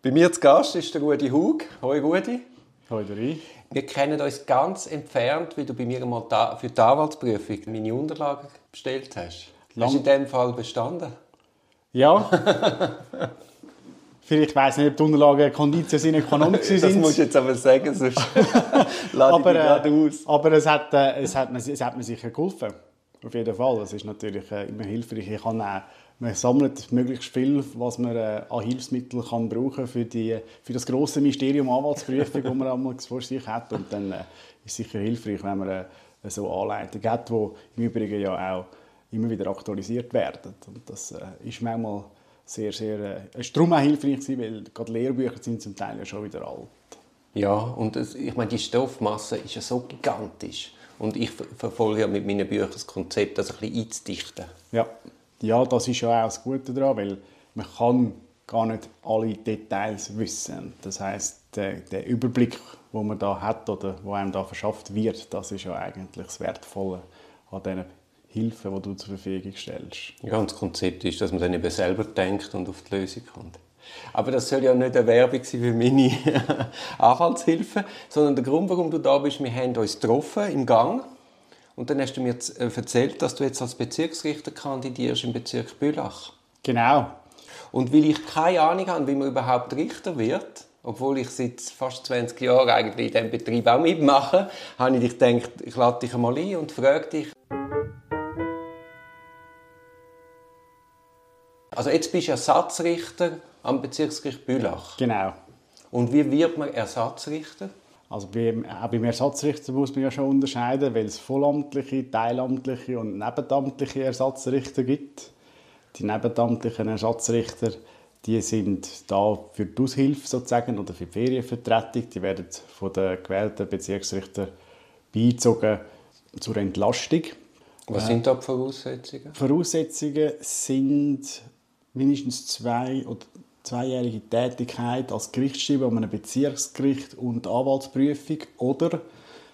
Bei mir zu Gast ist der Rudi Hug. Hoi Rudi. Hoi Dori. Wir kennen uns ganz entfernt, wie du bei mir mal für die Anwaltsprüfung meine Unterlagen bestellt hast. Lang. Hast du in dem Fall bestanden? Ja. Vielleicht weiss ich nicht, ob die Unterlagen Konditio sine qua non sind. Das musst du jetzt aber sagen, sonst lade aber, ich äh, aus. Aber es hat, äh, es, hat mir, es hat mir sicher geholfen. Auf jeden Fall. Es ist natürlich äh, immer hilfreich. Ich kann auch man sammelt möglichst viel, was man äh, an Hilfsmitteln kann brauchen für, die, für das große Mysterium Anwaltsprüfung, das man einmal vor sich hat. Und dann äh, ist es sicher hilfreich, wenn man äh, so Anleitungen hat, die im Übrigen ja auch immer wieder aktualisiert werden. Und das äh, ist manchmal sehr, sehr, äh, ist darum auch hilfreich gewesen, weil gerade Lehrbücher sind zum Teil ja schon wieder alt. Ja, und das, ich meine, die Stoffmasse ist ja so gigantisch. Und ich verfolge ja mit meinen Büchern das Konzept, das ein bisschen einzudichten. Ja, ja, das ist ja auch das Gute daran, weil man kann gar nicht alle Details wissen. Das heißt, der, der, Überblick, wo man da hat oder wo einem da verschafft wird, das ist ja eigentlich das Wertvolle an diesen Hilfen, die du zur Verfügung stellst. Ja, und das Konzept ist, dass man dann eben selber denkt und auf die Lösung kommt. Aber das soll ja nicht eine Werbung sein für meine Anwaltshilfe, sondern der Grund, warum du da bist, wir haben uns getroffen im Gang und dann hast du mir äh, erzählt, dass du jetzt als Bezirksrichter kandidierst im Bezirk Bülach. Genau. Und weil ich keine Ahnung habe, wie man überhaupt Richter wird, obwohl ich seit fast 20 Jahren eigentlich in diesem Betrieb auch mitmache, habe ich gedacht, ich lade dich einmal ein und frage dich. Also jetzt bist du Ersatzrichter am Bezirksgericht Bülach. Genau. Und wie wird man Ersatzrichter? Also beim, auch beim Ersatzrichter muss man ja schon unterscheiden, weil es vollamtliche, teilamtliche und nebenamtliche Ersatzrichter gibt. Die nebenamtlichen Ersatzrichter die sind da für die Aushilfe sozusagen oder für die Ferienvertretung. Die werden von den gewählten Bezirksrichtern beizogen zur Entlastung. Was sind da die Voraussetzungen? Voraussetzungen sind mindestens zwei oder zweijährige Tätigkeit als Gerichtsschreiber an einem Bezirksgericht und Anwaltsprüfung oder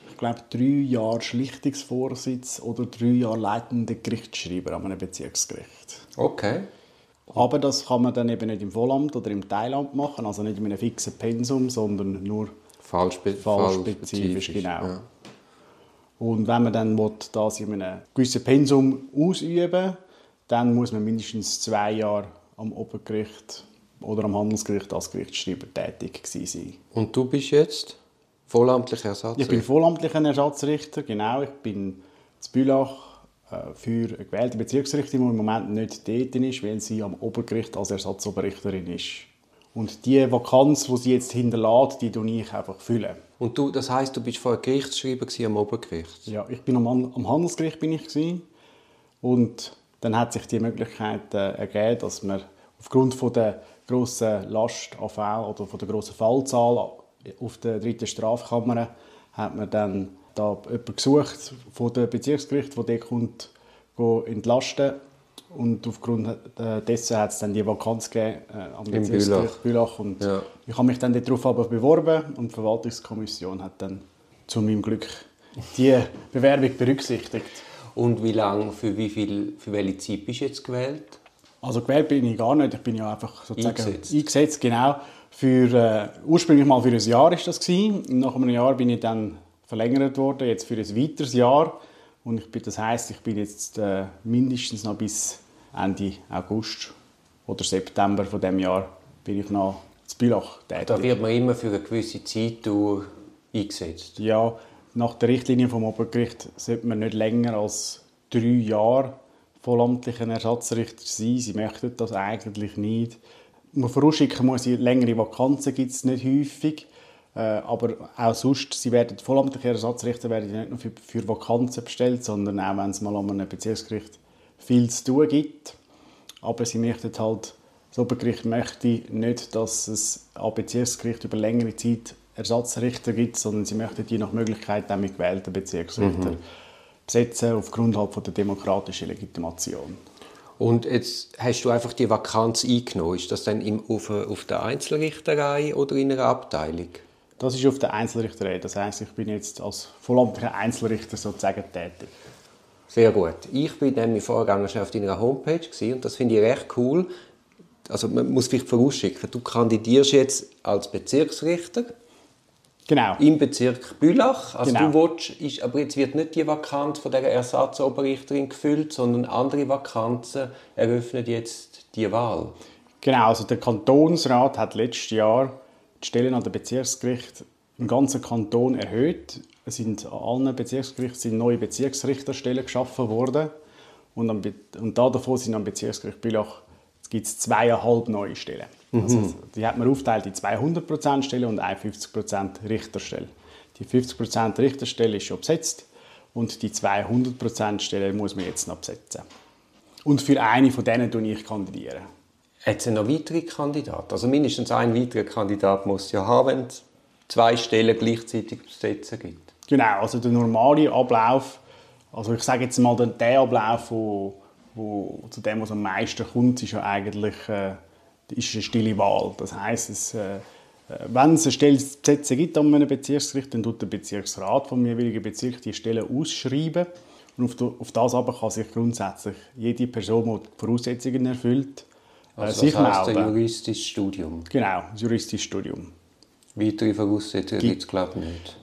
ich glaube drei Jahre Schlichtungsvorsitz oder drei Jahre leitender Gerichtsschreiber an einem Bezirksgericht. Okay. Aber das kann man dann eben nicht im Vollamt oder im Teilamt machen, also nicht in einem fixen Pensum, sondern nur fallspe fallspezifisch. genau. Ja. Und wenn man dann das in einem gewissen Pensum ausüben dann muss man mindestens zwei Jahre am Obergericht oder am Handelsgericht als Gerichtsschreiber tätig sein. Und du bist jetzt vollamtlicher Ersatzrichter? Ich bin vollamtlicher Ersatzrichter, genau. Ich bin in Bülach äh, für eine gewählte Bezirksrichterin, die im Moment nicht dort ist, weil sie am Obergericht als Ersatzoberrichterin ist. Und die Vakanz, die sie jetzt hinterlässt, die füllen ich einfach füllen. Und du, das heißt, du bist vorher Gerichtsschreiber am Obergericht? Ja, ich bin am, am Handelsgericht bin ich gewesen. und dann hat sich die Möglichkeit äh, ergeben, dass man aufgrund von der grossen Last an Fällen oder von der grossen Fallzahl auf der dritten Strafkammer hat man dann da jemanden gesucht von dem Bezirksgericht, der kommt, entlasten und aufgrund äh, dessen hat es dann die Vakanz gegeben äh, am Bezirksgericht Bülach. Und ja. ich habe mich dann darauf beworben und die Verwaltungskommission hat dann zu meinem Glück die Bewerbung berücksichtigt. Und wie lange, für wie viel, für welche Zeit bist du jetzt gewählt? Also gewählt bin ich gar nicht. Ich bin ja einfach sozusagen eingesetzt, eingesetzt genau. Für, äh, ursprünglich mal für ein Jahr ist das gewesen. Nach einem Jahr bin ich dann verlängert worden, jetzt für ein weiteres Jahr. Und ich bin, das heißt, ich bin jetzt äh, mindestens noch bis Ende August oder September von dem Jahr bin ich noch zu Bülach tätig. Da wird man immer für eine gewisse Zeit eingesetzt? Ja, nach der Richtlinie vom Obergericht sollte man nicht länger als drei Jahre vollamtlichen Ersatzrichter sein. Sie möchten das eigentlich nicht. Man vorausschicken muss, längere Vakanzen gibt es nicht häufig. Äh, aber auch sonst, sie werden, vollamtliche Ersatzrichter werden nicht nur für, für Vakanzen bestellt, sondern auch, wenn es mal an einem Bezirksgericht viel zu tun gibt. Aber sie möchten halt, das Obergericht möchte nicht, dass es am Bezirksgericht über längere Zeit Ersatzrichter gibt, sondern sie möchten die nach Möglichkeit auch mit gewählten Bezirksrichtern mhm besetzen aufgrund halt von der demokratischen Legitimation. Und jetzt hast du einfach die Vakanz eingenommen. Ist das dann im, auf, auf der Einzelrichterei oder in einer Abteilung? Das ist auf der Einzelrichterei. Das heißt, ich bin jetzt als vollamtlicher Einzelrichter sozusagen tätig. Sehr gut. Ich bin nämlich vorher schon auf deiner Homepage und das finde ich recht cool. also man muss vielleicht vorausschicken, du kandidierst jetzt als Bezirksrichter Genau. im Bezirk Bülach. Also Genau. du willst, ist, aber jetzt wird nicht die Vakanz von der Ersatzoberrichterin gefüllt, sondern andere Vakanzen eröffnen jetzt die Wahl. Genau, also der Kantonsrat hat letztes Jahr die Stellen an den Bezirksgericht im ganzen Kanton erhöht. Es sind an allen Bezirksgerichten sind neue Bezirksrichterstellen geschaffen worden. Und, am, Be- und da davon sind am Bezirksgericht Bülach gibt es zweieinhalb neue Stellen. Also, die hat man aufteilt in 200% Stellen und eine 50% Richterstelle. Die 50% Richterstelle ist schon besetzt und die 200% Stelle muss man jetzt noch besetzen. Und für eine von denen tue ich kandidieren. Hat es noch weitere Kandidaten? Also mindestens ein weiterer Kandidat muss ja haben, wenn es zwei Stellen gleichzeitig besetzen gibt. Genau, also der normale Ablauf, also ich sage jetzt mal, der, der Ablauf, wo, wo zu dem, was am meisten kommt, ist ja eigentlich äh, ist eine stille Wahl. Das heisst, es, äh, wenn es eine Stelle zu besetzen gibt an einem Bezirksgericht, dann tut der Bezirksrat vom jeweiligen Bezirk die Stelle ausschreiben und auf, auf das aber kann sich grundsätzlich jede Person, die die Voraussetzungen erfüllt, äh, Also sich das heisst ein juristisches Studium. Genau, das juristisches Studium. Weitere Voraussetzungen gibt es, glaube ich, nicht.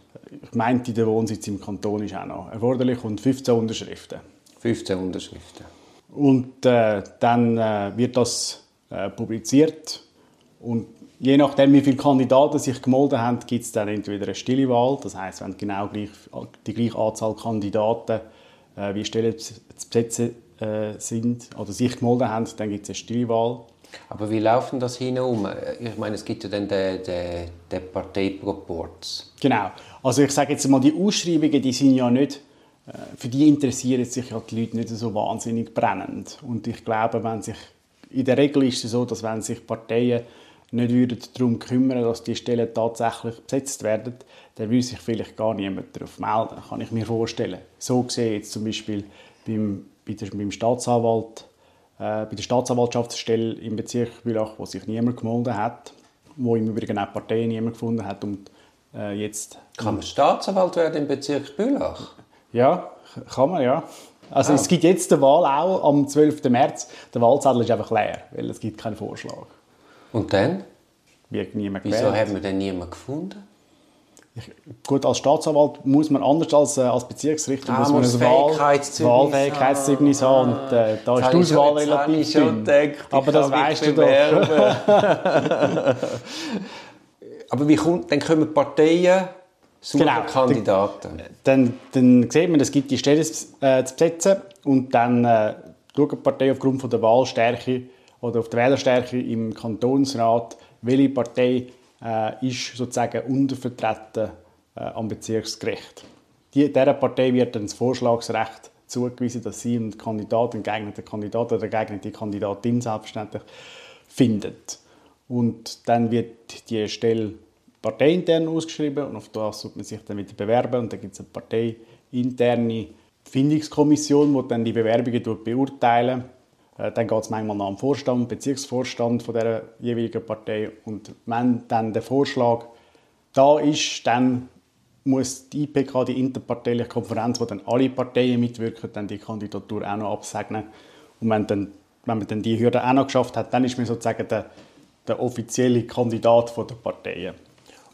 Ich meinte, der Wohnsitz im Kanton ist auch noch erforderlich und 15 Unterschriften. 15 Unterschriften. Und äh, dann äh, wird das äh, publiziert. Und je nachdem, wie viele Kandidaten sich gemeldet haben, gibt es dann entweder eine stille Wahl. Das heißt, wenn genau gleich, die gleiche Anzahl Kandidaten äh, wie Stellen zu besetzen äh, sind oder sich gemeldet haben, dann gibt es eine stille Wahl. Aber wie laufen das hinum? Ich meine, es gibt ja dann den, den, den Parteiproports. Genau. Also ich sage jetzt mal, die Ausschreibungen, die sind ja nicht, für die interessieren sich ja die Leute nicht so wahnsinnig brennend. Und ich glaube, wenn sich, in der Regel ist es so, dass wenn sich Parteien nicht würden darum kümmern, dass die Stellen tatsächlich besetzt werden, dann würde sich vielleicht gar niemand darauf melden, kann ich mir vorstellen. So gesehen jetzt zum Beispiel beim, bei der, beim Staatsanwalt, äh, bei der Staatsanwaltschaftsstelle im Bezirk Bülach, wo sich niemand gemeldet hat, wo im Übrigen auch Parteien niemand gefunden hat und äh, jetzt Kann man Staatsanwalt werden im Bezirk Bülach? Ja, kann man, ja. Also es gibt jetzt die Wahl auch am 12. März. Der Wahlzettel ist einfach leer, weil es gibt keinen Vorschlag. Und dann? Wird niemand Wieso gewählt. haben wir denn niemanden gefunden? Gut, als Staatsanwalt muss man anders als äh, als Bezirksrichter Ah, muss man ein Wahl, Fähigkeitszeugnis Wahlfähigkeitszeugnis haben. Und äh, da ist die ich Auswahl relativ ich schon dünn. ich Aber das weißt du doch. Aber wie kommt, dann kommen die Parteien suchen Genau. Kandidaten. Dann, dann sieht man, es gibt die Stellen äh, zu besetzen und dann äh, schaut die Partei aufgrund von der Wahlstärke oder auf der Wählerstärke im Kantonsrat, welche Partei äh, ist sozusagen untervertreten äh, am Bezirksgericht. Die, dieser Partei wird dann das Vorschlagsrecht zugewiesen, dass sie einen Kandidaten, einen geeigneten Kandidaten oder eine geeignete Kandidatin selbstverständlich findet. Und dann wird die Stelle parteiintern ausgeschrieben und auf das sollte man sich dann wieder bewerben und dann gibt es eine parteiinterne Findungskommission, die dann die Bewerbungen beurteilen. Äh, Dann geht es manchmal nach dem Vorstand, Bezirksvorstand von der jeweiligen Partei und wenn dann der Vorschlag da ist, dann muss die IPK, die interparteiliche Konferenz, wo dann alle Parteien mitwirken, dann die Kandidatur auch noch absegnen. Und wenn, dann, wenn man dann die Hürde auch noch geschafft hat, dann ist man sozusagen der, der offizielle Kandidat von der Parteien.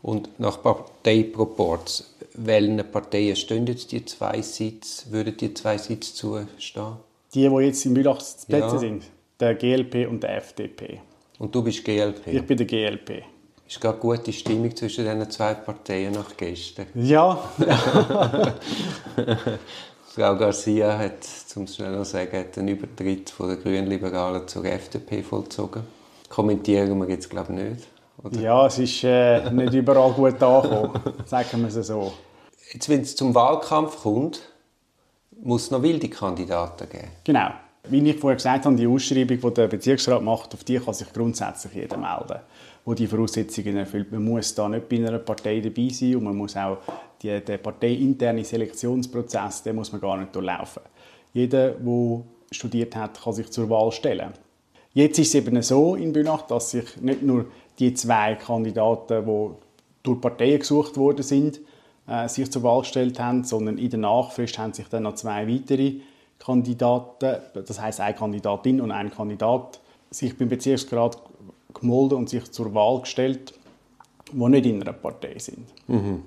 Und nach Parteiproports, welchen Parteien stehen jetzt die zwei Sitze, würden die zwei Sitze zustehen? Die, die jetzt in Plätze Ja. sind, der GLP und der FDP. Und du bist GLP. Ich bin der GLP. Ist gerade gute Stimmung zwischen diesen zwei Parteien nach gestern. Ja, Frau Garcia hat, zum es schnell noch sagen, den Übertritt von der Grünliberalen zur FDP vollzogen. Kommentieren wir jetzt, glaube ich, nicht. Oder? ja es ist äh, nicht überall gut angekommen, sagen wir es so. Jetzt, wenn es zum Wahlkampf kommt, muss es noch wilde Kandidaten geben. Genau. Wie ich vorher gesagt habe, die Ausschreibung, die der Bezirksrat macht, auf die kann sich grundsätzlich jeder melden, der die Voraussetzungen erfüllt. Man muss da nicht bei einer Partei dabei sein und man muss auch die, den parteiinternen Selektionsprozess, den muss man gar nicht durchlaufen. Jeder, der studiert hat, kann sich zur Wahl stellen. Jetzt ist es eben so in Bünach, dass sich nicht nur die zwei Kandidaten, die durch Parteien gesucht worden sind, äh, sich zur Wahl gestellt haben, sondern in der Nachfrist haben sich dann noch zwei weitere Kandidaten, das heißt eine Kandidatin und ein Kandidat, sich beim Bezirksrat gemolden und sich zur Wahl gestellt, die nicht in einer Partei sind. Mhm.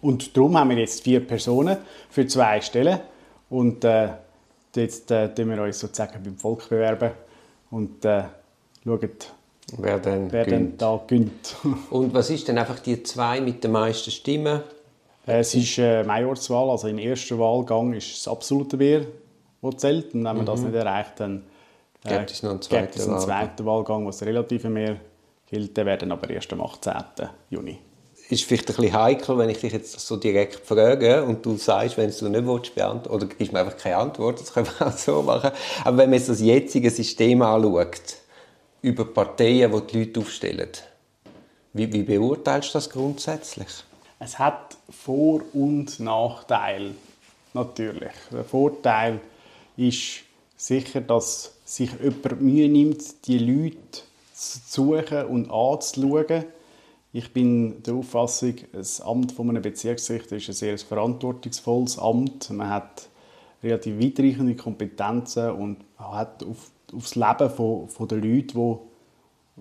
Und darum haben wir jetzt vier Personen für zwei Stellen. Und äh, jetzt äh, wir uns sozusagen beim Volk bewerben und äh, schauen, wer dann, wer dann da gönnt. und was ist denn einfach die zwei mit den meisten Stimmen? Es ist äh, Majorswahl, also im ersten Wahlgang ist das absolute Bier, das zählt. Und wenn man mhm. das nicht erreicht, dann äh, gibt es noch einen zweiten, gibt es einen zweiten Wahlgang, was relativ mehr gilt. Der werden aber erst am 18. Juni ist vielleicht ein bisschen heikel, wenn ich dich jetzt so direkt frage und du sagst, wenn du nicht willst, beantworten oder gibst mir einfach keine Antwort, das können wir auch so machen. Aber wenn man jetzt das jetzige System anschaut, über Parteien, die die Leute aufstellen, wie, wie beurteilst du das grundsätzlich? Es hat Vor- und Nachteile, natürlich. Der Vorteil ist sicher, dass sich jemand Mühe nimmt, die Leute zu suchen und anzuschauen ich bin der Auffassung, das Amt von einem Bezirksrichter ist ein sehr verantwortungsvolles Amt. Man hat relativ weitreichende Kompetenzen und hat auf, auf das Leben von, von der Leute, die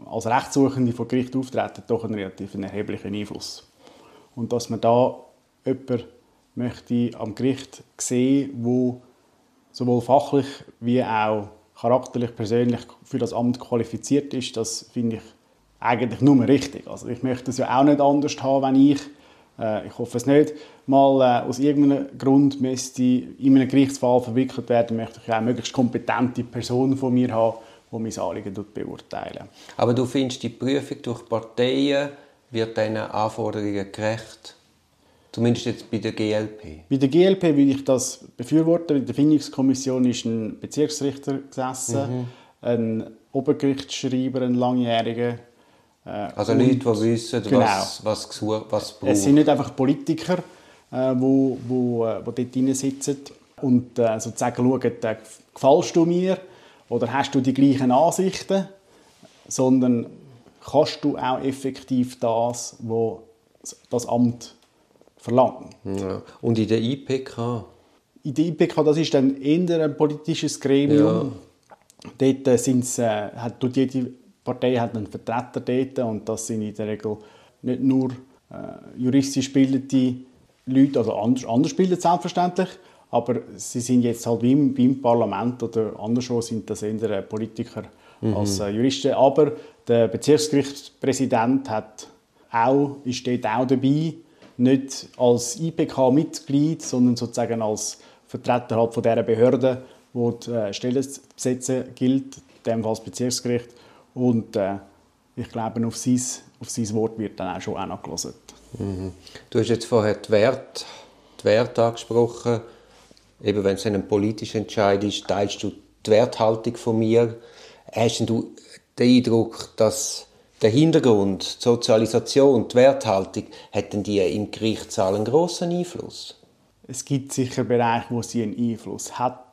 als Rechtssuchende vor Gericht auftreten, doch einen relativ erheblichen Einfluss. Und dass man da jemanden möchte am Gericht sehen, wo sowohl fachlich wie auch charakterlich, persönlich für das Amt qualifiziert ist, das finde ich eigentlich nur richtig. Also ich möchte es ja auch nicht anders haben, wenn ich, äh, ich hoffe es nicht, mal äh, aus irgendeinem Grund müsste in einem Gerichtsfall verwickelt werden, möchte ich auch möglichst kompetente Personen von mir haben, die mein Anliegen beurteilen. Aber du findest, die Prüfung durch Parteien wird diesen Anforderungen gerecht? Zumindest jetzt bei der GLP. Bei der GLP würde ich das befürworten. In der Findungskommission ist ein Bezirksrichter gesessen, mhm. ein Obergerichtsschreiber, ein langjähriger, äh, also Leute, die wissen, genau. was, was, gesucht, was braucht. Es sind nicht einfach Politiker, die äh, wo, wo, äh, wo dort drin sitzen und äh, sozusagen schauen, äh, gefällst du mir oder hast du die gleichen Ansichten, sondern kannst du auch effektiv das, was das Amt verlangt. Ja. Und in der IPK? In der IPK, das ist dann eher ein politisches Gremium. Ja. Dort äh, sind's, äh, hat jede Partei hat einen Vertreter dort und das sind in der Regel nicht nur äh, juristisch gebildete Leute, also anders, anders bildet selbstverständlich, aber sie sind jetzt halt wie im, wie im Parlament oder anderswo sind das eher Politiker mhm. als äh, Juristen. Aber der Bezirksgerichtspräsident hat auch, ist dort auch dabei, nicht als IPK-Mitglied, sondern sozusagen als Vertreter halt von dieser Behörde, wo die äh, Stellen zu besetzen gilt, in dem Fall das Bezirksgericht. Und äh, ich glaube, auf sein, auf sein Wort wird dann auch schon angelassen. Mhm. Du hast jetzt vorher die Werte, die Werte angesprochen. Eben, wenn es ein politischer Entscheid ist, teilst du die Werthaltung von mir. Hast du den Eindruck, dass der Hintergrund, die Sozialisation, die Werthaltung, hätten die im Gerichtssaal einen grossen Einfluss? Es gibt sicher Bereiche, wo sie einen Einfluss hat.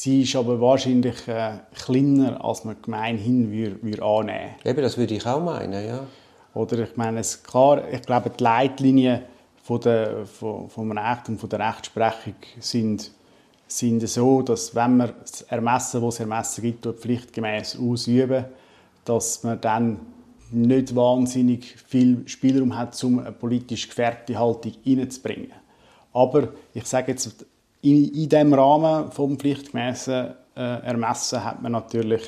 Sie ist aber wahrscheinlich äh, kleiner, als man gemeinhin würde, würde annehmen würde. Eben, das würde ich auch meinen, ja. Oder ich meine, es, klar, ich glaube, die Leitlinien von der, von, vom Recht und von der Rechtsprechung sind, sind so, dass wenn man das Ermessen, das es Ermessen gibt, pflichtgemäß ausüben, dass man dann nicht wahnsinnig viel Spielraum hat, um eine politisch gefärbte Haltung reinzubringen. Aber ich sage jetzt, in, in diesem Rahmen vom pflichtgemäßen äh, Ermessen hat man natürlich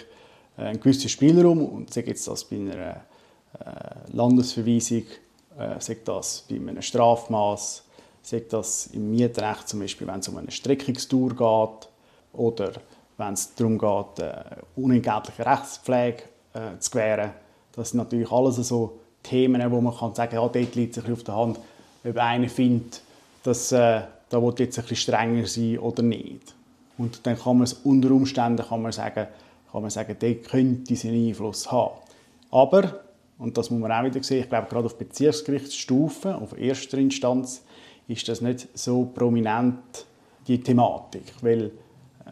äh, einen gewissen Spielraum und sei jetzt das bei einer äh, Landesverweisung, äh, sei das bei einem Strafmaß, sei das im Mietrecht zum Beispiel, wenn es um eine Streckungstour geht oder wenn es darum geht, äh, unentgeltliche Rechtspflege äh, zu gewähren. Das sind natürlich alles so Themen, wo man kann sagen, ja, dort liegt es auf der Hand, ob einer findet, dass äh, da will jetzt ein bisschen strenger sein oder nicht. Und dann kann man es unter Umständen kann man sagen, kann man sagen, der könnte seinen Einfluss haben. Aber, und das muss man auch wieder sehen, ich glaube, gerade auf Bezirksgerichtsstufe, auf erster Instanz, ist das nicht so prominent, die Thematik. Weil äh,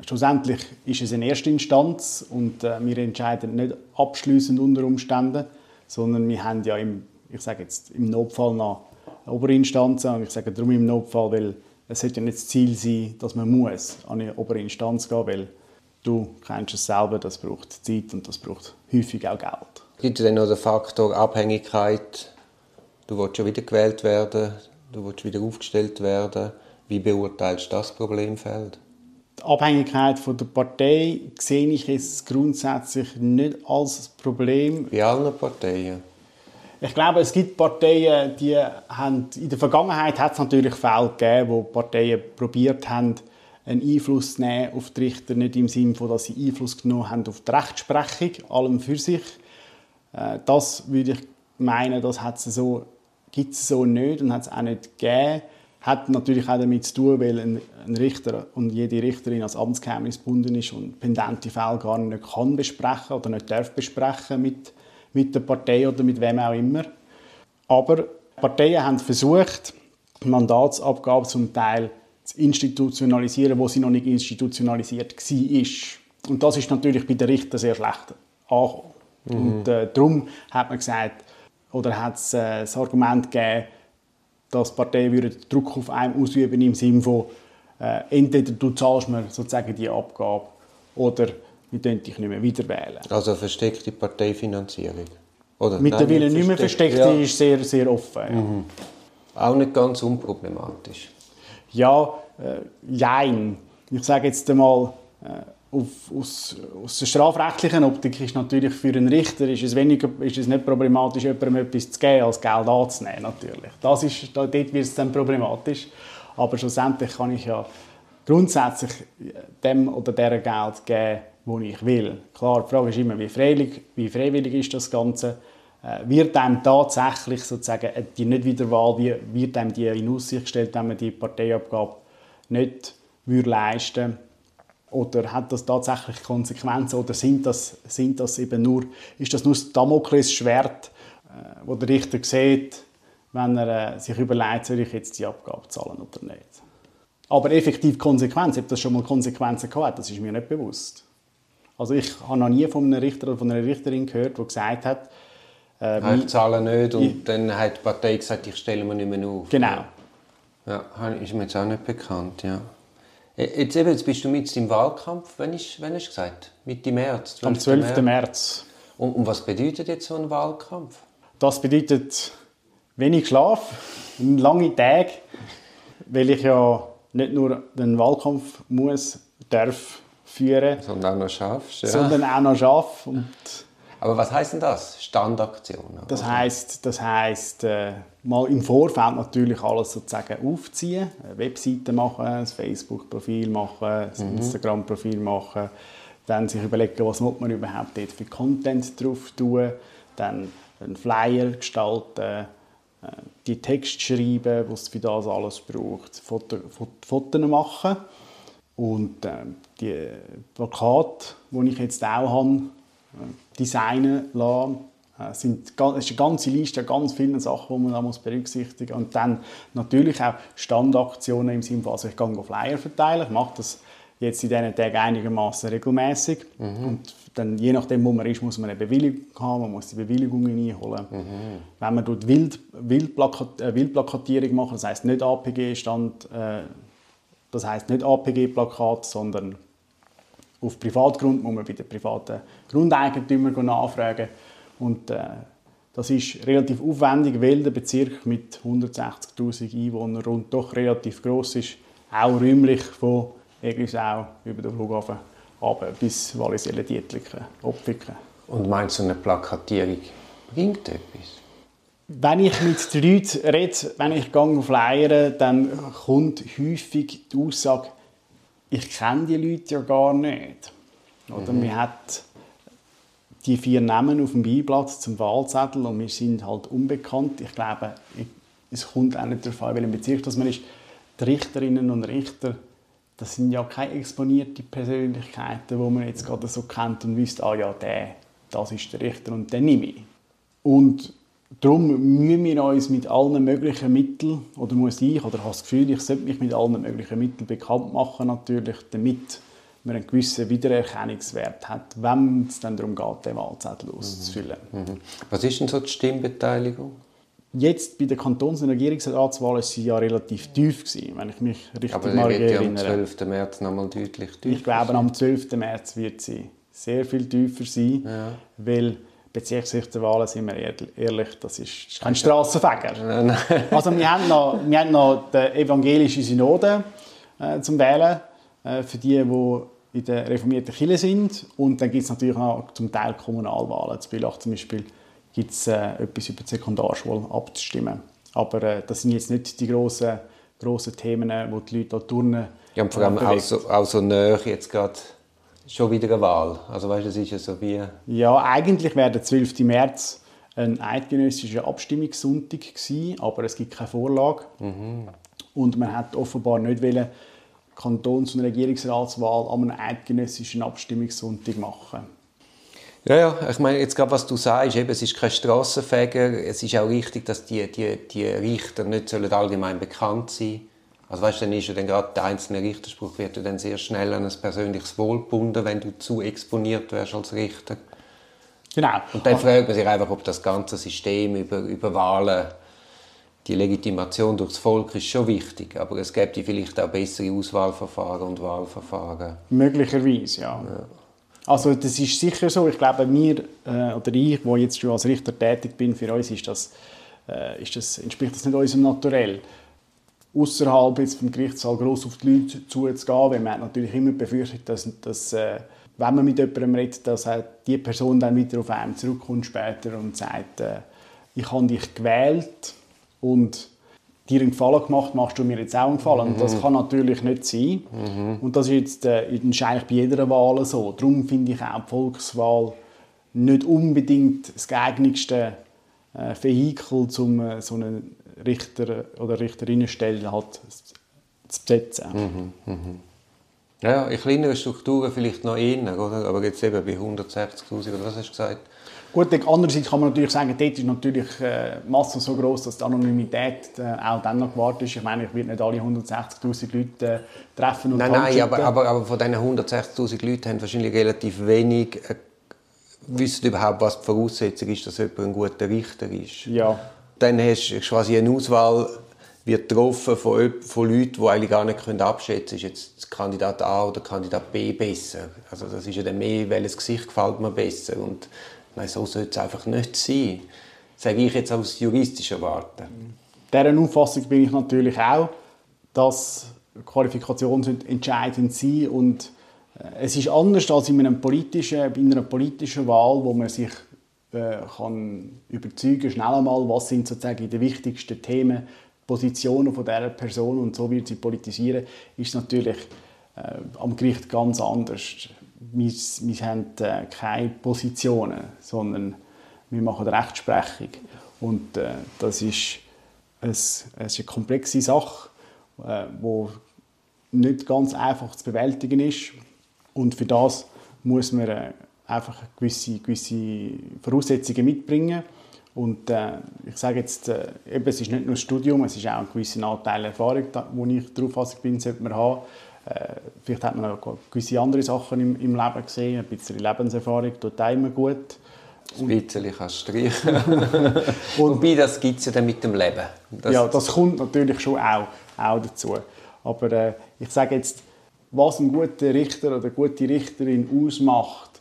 schlussendlich ist es eine erste Instanz und äh, wir entscheiden nicht abschließend unter Umständen, sondern wir haben ja im, ich sage jetzt, im Notfall noch Oberinstanzen und ich sage darum im Notfall, weil es sollte ja nicht das Ziel sein, dass man muss an eine obere Instanz gehen, weil du kennst es selber, das braucht Zeit und das braucht häufig auch Geld. Gibt es denn noch den Faktor Abhängigkeit? Du willst schon wieder gewählt werden, du willst wieder aufgestellt werden. Wie beurteilst du das Problemfeld? Die Abhängigkeit von der Partei sehe ich jetzt grundsätzlich nicht als Problem. Bei allen Parteien? Ich glaube, es gibt Parteien, die haben, in der Vergangenheit hat es natürlich Fälle gegeben, wo Parteien probiert haben, einen Einfluss zu nehmen auf die Richter, nicht im Sinne von, dass sie Einfluss genommen haben auf die Rechtsprechung, allem für sich. Äh, das würde ich meinen, das so, gibt es so nicht und hat es auch nicht gegeben. Hat natürlich auch damit zu tun, weil ein, Richter und jede Richterin als Amtsgeheimnis gebunden ist und pendente Fälle gar nicht kann besprechen oder nicht darf besprechen mit, mit der Partei oder mit wem auch immer. Aber Parteien haben versucht, Mandatsabgabe zum Teil zu institutionalisieren, wo sie noch nicht institutionalisiert war. Und das ist natürlich bei den Richtern sehr schlecht angekommen. Mhm. Und äh, darum hat man gesagt, oder hat es äh, das Argument gegeben, dass Parteien Druck auf einen ausüben im Sinne von äh, entweder du zahlst mir sozusagen die Abgabe oder wir dich nicht mehr wieder wählen. Also versteckte Parteifinanzierung? Oder? Mittlerweile nicht, nicht mehr versteckt, ja. ist sehr, sehr offen. Ja. Mhm. Auch nicht ganz unproblematisch. Ja, äh, jein. Ich sage jetzt einmal, äh, auf, aus, aus der strafrechtlichen Optik ist natürlich für einen Richter ist es, weniger, ist es nicht problematisch, jemandem etwas zu geben, als Geld anzunehmen. Natürlich. Das ist, dort wird es dann problematisch. Aber schlussendlich kann ich ja grundsätzlich dem oder der Geld geben, wo ich will. Klar, die Frage ist immer, wie freiwillig, wie freiwillig ist das Ganze? Äh, wird einem tatsächlich sozusagen die Nichtwiederwahl, wie wird einem die in Aussicht gestellt, wenn man die Parteiabgabe nicht leisten würde? Oder hat das tatsächlich Konsequenzen? Oder sind das, sind das eben nur, ist das nur das Damoklesschwert, äh, wo der Richter sieht, wenn er äh, sich überlegt, soll ich jetzt die Abgabe zahlen oder nicht? Aber effektiv Konsequenzen, ob das schon mal Konsequenzen gehabt das ist mir nicht bewusst. Also ich habe noch nie von einem Richter oder von einer Richterin gehört, die gesagt hat, äh, ich zahle nicht und ich, dann hat die Partei gesagt, ich stelle mir nicht mehr auf. Genau. Ja, ist mir jetzt auch nicht bekannt, ja. Äh, jetzt, eben, jetzt bist du mit im Wahlkampf, wann hast du gesagt? Mitte März? Am 12. März. März. Und, und, was bedeutet jetzt so ein Wahlkampf? Das bedeutet wenig Schlaf, lange Tage, weil ich ja nicht nur den Wahlkampf muss, darf führen, sondern auch noch schaffst, ja. sondern auch noch schaffe. Und aber was heißt denn das? Standaktion? Das heißt, das heißt äh, mal im Vorfeld natürlich alles sozusagen aufziehen, eine Webseite machen, ein Facebook-Profil machen, ein mhm. Instagram-Profil machen, dann sich überlegen, was man überhaupt dort für Content drauf tun, dann einen Flyer gestalten, äh, die Text schreiben, was es für das alles braucht, Foto, Fotos machen und äh, die Plakate, die ich jetzt auch habe, designen lassen. Es, sind, es ist eine ganze Liste an ganz vielen Sachen, die man da muss berücksichtigen muss. Und dann natürlich auch Standaktionen im Sinne von, also ich gehe Flyer verteilen. Ich mache das jetzt in diesen Tagen einigermaßen regelmäßig. Mhm. Und dann, je nachdem, wo man ist, muss man eine Bewilligung haben, man muss die Bewilligungen einholen. Mhm. Wenn man dort Wild, Wildplakat, äh, Wildplakatierung macht, das heißt nicht APG-Stand, äh, das heißt nicht APG-Plakat, sondern auf Privatgrund muss man bei den privaten Grundeigentümern nachfragen. Und äh, das ist relativ aufwendig, weil der Bezirk mit 160'000 Einwohnern rund doch relativ groß ist. Auch räumlich von Eglisau über den Flughafen runter bis Wallisellen-Dietliken, Opfiken. Und meinst du, eine Plakatierung bringt etwas? Wenn ich mit den Leuten rede, wenn ich gehe flyern, dann kommt häufig die Aussage, ich kenne die Leute ja gar nicht. Oder mhm. man hat die vier Namen auf dem Beiblatt zum Wahlzettel und wir sind halt unbekannt. Ich glaube, es kommt auch nicht darauf an, welchem Bezirk dass man ist. Die Richterinnen und Richter, das sind ja keine exponierten Persönlichkeiten, die man jetzt gerade so kennt und wüsste, ah ja, der, das ist der Richter und den nehme ich. Und Darum müssen wir uns mit allen möglichen Mitteln, oder muss ich, oder habe das Gefühl, ich sollte mich mit allen möglichen Mitteln bekannt machen, natürlich, damit man einen gewissen Wiedererkennungswert hat, wenn es dann darum geht, den Wahlzettel auszufüllen. Mhm. mhm. Was ist denn so die Stimmbeteiligung? Jetzt bei der Kantons- und Regierungsratswahl war sie ja relativ tief, gewesen, wenn ich mich richtig Aber mal wird ja am erinnere. 12. März nochmal deutlich tiefer Ich glaube, sein. am 12. März wird sie sehr viel tiefer sein, weil Bezirksrichterwahlen, sind wir ehr- ehrlich, das ist, kein Strassenfeger. Nein, nein. Also wir haben noch, wir haben noch die evangelische Synode äh, zum Wählen, äh, für die, die in der reformierten Kirche sind. Und dann gibt es natürlich noch zum Teil Kommunalwahlen. Zu Billach zum Beispiel gibt es äh, etwas über die Sekundarschule abzustimmen. Aber äh, das sind jetzt nicht die grossen, grossen Themen, wo die Leute da turnen. Ja, und vor allem äh, auch so, auch so nahe jetzt gerade schon wieder eine Wahl. Also weißt du, es ist ja so wie... Ja, eigentlich wäre der 12. März ein eidgenössischer Abstimmungssonntag gewesen, aber es gibt keine Vorlage. Und man hat offenbar nicht wollen, Kantons- und Regierungsratswahl an einem eidgenössischen Abstimmungssonntag machen. Ja, ja, ich meine, jetzt gerade was du sagst, eben, es ist kein Strassenfeger, es ist auch richtig, dass die, die, die Richter nicht sollen allgemein bekannt sein Also weißt, du, dann ist ja dann gerade der einzelne Richterspruch wird ja dann sehr schnell an ein persönliches Wohl gebunden, wenn du zu exponiert wärst als Richter. Genau. Und dann fragt man sich einfach, ob das ganze System über, über Wahlen, die Legitimation durchs Volk ist schon wichtig, aber es gäbe vielleicht auch bessere Auswahlverfahren und Wahlverfahren. Möglicherweise, ja. Also das ist sicher so. Ich glaube, wir äh, oder ich, wo jetzt schon als Richter tätig bin, für uns ist das, äh, ist das, entspricht das nicht unserem Naturell. Außerhalb jetzt vom Gerichtssaal gross auf die Leute zuzugehen, weil man hat natürlich immer befürchtet, dass, dass äh, wenn man mit jemandem redet, dass auch die Person dann wieder auf einen zurückkommt später und sagt, äh, ich habe dich gewählt und dir einen Gefallen gemacht, machst du mir jetzt auch einen Gefallen. Und das kann natürlich nicht sein. Und das ist jetzt äh, ist eigentlich bei jeder Wahl so. Darum finde ich auch die Volkswahl nicht unbedingt das geeignetste äh, Vehikel, um äh, so einen Richter oder Richterinnenstelle halt zu besetzen. Ja, ja, in kleineren Strukturen vielleicht noch eher, oder? aber jetzt eben bei 160'000 oder was hast du gesagt? Gut, andererseits kann man natürlich sagen, dort ist natürlich äh, Masse so groß, dass die Anonymität äh, auch dann noch gewahrt ist. Ich meine, ich werde nicht alle 160'000 Leute äh, treffen und Nein, nein, aber, aber, aber von diesen 160'000 Leuten haben wahrscheinlich relativ wenig äh, wissen überhaupt, was die Voraussetzung ist, dass jemand ein guter Richter ist. Ja, Dann hast du quasi eine Auswahl wird getroffen von, von Leuten, die eigentlich gar nicht können abschätzen können, ist jetzt Kandidat A oder Kandidat B besser. Also das ist ja dann mehr, welches Gesicht gefällt mir besser. Und meine, so sollte es einfach nicht sein. Sage ich jetzt aus juristischer Warte. Dieser Auffassung bin ich natürlich auch, dass Qualifikationen entscheidend sind und es ist anders als in, einem politischen, in einer politischen Wahl, wo man sich äh, kann überzeugen schnell einmal, was sind sozusagen die wichtigsten Themen, Positionen von dieser Person und so wird sie politisieren, ist natürlich äh, am Gericht ganz anders. Wir, wir haben äh, keine Positionen, sondern wir machen Rechtsprechung und äh, das ist es, es ist eine komplexe Sache, äh, nicht ganz einfach zu bewältigen ist. Und für das muss man äh, einfach gewisse, gewisse Voraussetzungen mitbringen. Und äh, ich sage jetzt, äh, eben, es ist nicht nur das Studium, es ist auch ein gewisser Anteil Erfahrung, da, wo ich der Auffassung bin, sollte man haben. Äh, vielleicht hat man auch gewisse andere Sachen im, im Leben gesehen, ein bisschen Lebenserfahrung tut auch immer gut. Ein bisschen kannst du streichen. Wobei, das gibt es ja dann mit dem Leben. Das, ja, das kommt natürlich schon auch, auch dazu. Aber äh, ich sage jetzt, was ein guter Richter oder eine gute Richterin ausmacht,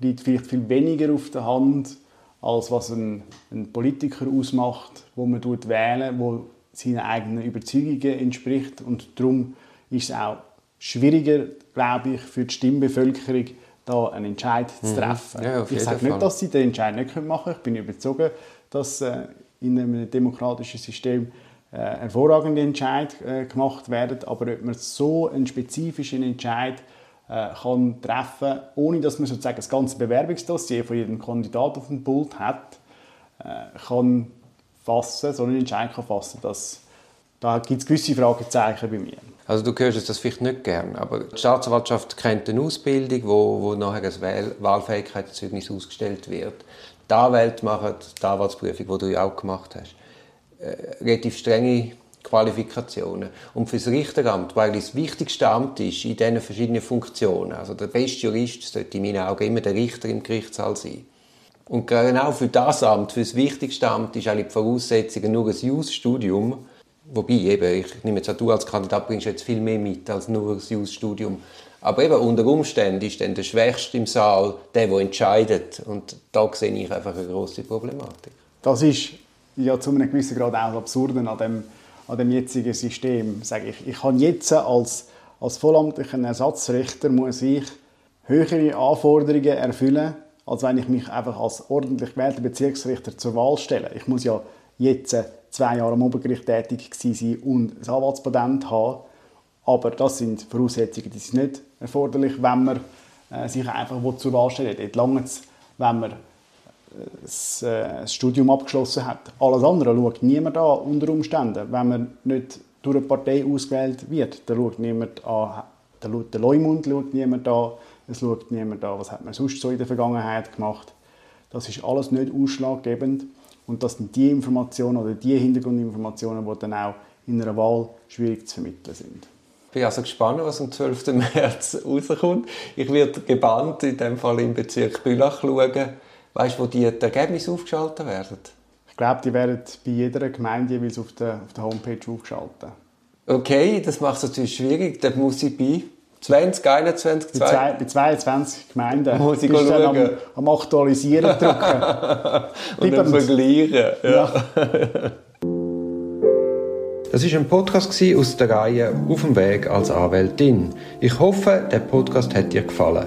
liegt vielleicht viel weniger auf der Hand, als was ein, ein Politiker ausmacht, wo man tut wählen, wo seinen eigenen Überzeugungen entspricht. Und darum ist es auch schwieriger, glaube ich, für die Stimmbevölkerung, da einen Entscheid zu treffen. Ja, ich sage Fall. nicht, dass sie den Entscheid nicht machen können. Ich bin überzeugt, dass äh, in einem demokratischen System äh, hervorragende Entscheidungen äh, gemacht werden. Aber ob man so einen spezifischen Entscheid äh, kann treffen ohne dass man sozusagen das ganze Bewerbungsdossier von jedem Kandidat auf dem Pult hat, äh, kann fassen, so einen Entscheid kann fassen, dass da gibt es gewisse Fragezeichen bei mir. Also du hörst das vielleicht nicht gern, aber die Staatsanwaltschaft kennt eine Ausbildung, wo, wo nachher ein Wahl Wahlfähigkeitszeugnis ausgestellt wird. Die Anwälte machen die Anwaltsprüfung, die du ja auch gemacht hast. Äh, relativ strenge Qualifikationen. Und für das Richteramt, weil das wichtigste Amt ist in diesen verschiedenen Funktionen, also der beste Jurist sollte in meinen Augen immer der Richter im Gerichtssaal sein. Und genau für das Amt, für das wichtigste Amt, ist eigentlich die Voraussetzung nur ein Jus-Studium. Wobei, eben, ich nehme jetzt auch du als Kandidat bringst jetzt viel mehr mit als nur ein Jus-Studium. Aber eben unter Umständen ist dann der Schwächste im Saal der, der entscheidet. Und da sehe ich einfach eine große Problematik. Das ist ja zu einem gewissen Grad auch absurd an dem, an dem jetzigen System. Sage ich, ich kann jetzt als, als vollamtlicher Ersatzrichter muss ich höhere Anforderungen erfüllen, als wenn ich mich einfach als ordentlich gewählter Bezirksrichter zur Wahl stelle. Ich muss ja jetzt zwei Jahre am Obergericht tätig sein und ein Anwaltspatent haben. Aber das sind Voraussetzungen, die sind nicht erforderlich, wenn man äh, sich einfach zur Wahl stellt. Dort lange es, wenn man das, äh, Studium abgeschlossen hat. Alles andere schaut niemand an unter Umständen. Wenn man nicht durch eine Partei ausgewählt wird, dann schaut niemand an, dann der Leumund schaut niemand an, es schaut niemand an, was hat man sonst so in der Vergangenheit gemacht. Das ist alles nicht ausschlaggebend und das sind die Informationen oder die Hintergrundinformationen, die dann auch in einer Wahl schwierig zu vermitteln sind. Ich bin also gespannt, was am 12. März rauskommt. Ich werde gebannt in dem Fall im Bezirk Bülach schauen, weißt, wo die Ergebnisse aufgeschaltet werden. Ich glaube, die werden bei jeder Gemeinde jeweils auf der, auf der Homepage aufgeschaltet. Okay, das macht es natürlich schwierig. Da muss ich bei 20, 21, 2. Bei, bei 22 Gemeinden muss ich bist dann am, am Aktualisieren drücken. Und dann vergleichen. Ja. ja. Das ist ein Podcast aus der Reihe Auf dem Weg als Anwältin. Ich hoffe, der Podcast hat dir gefallen.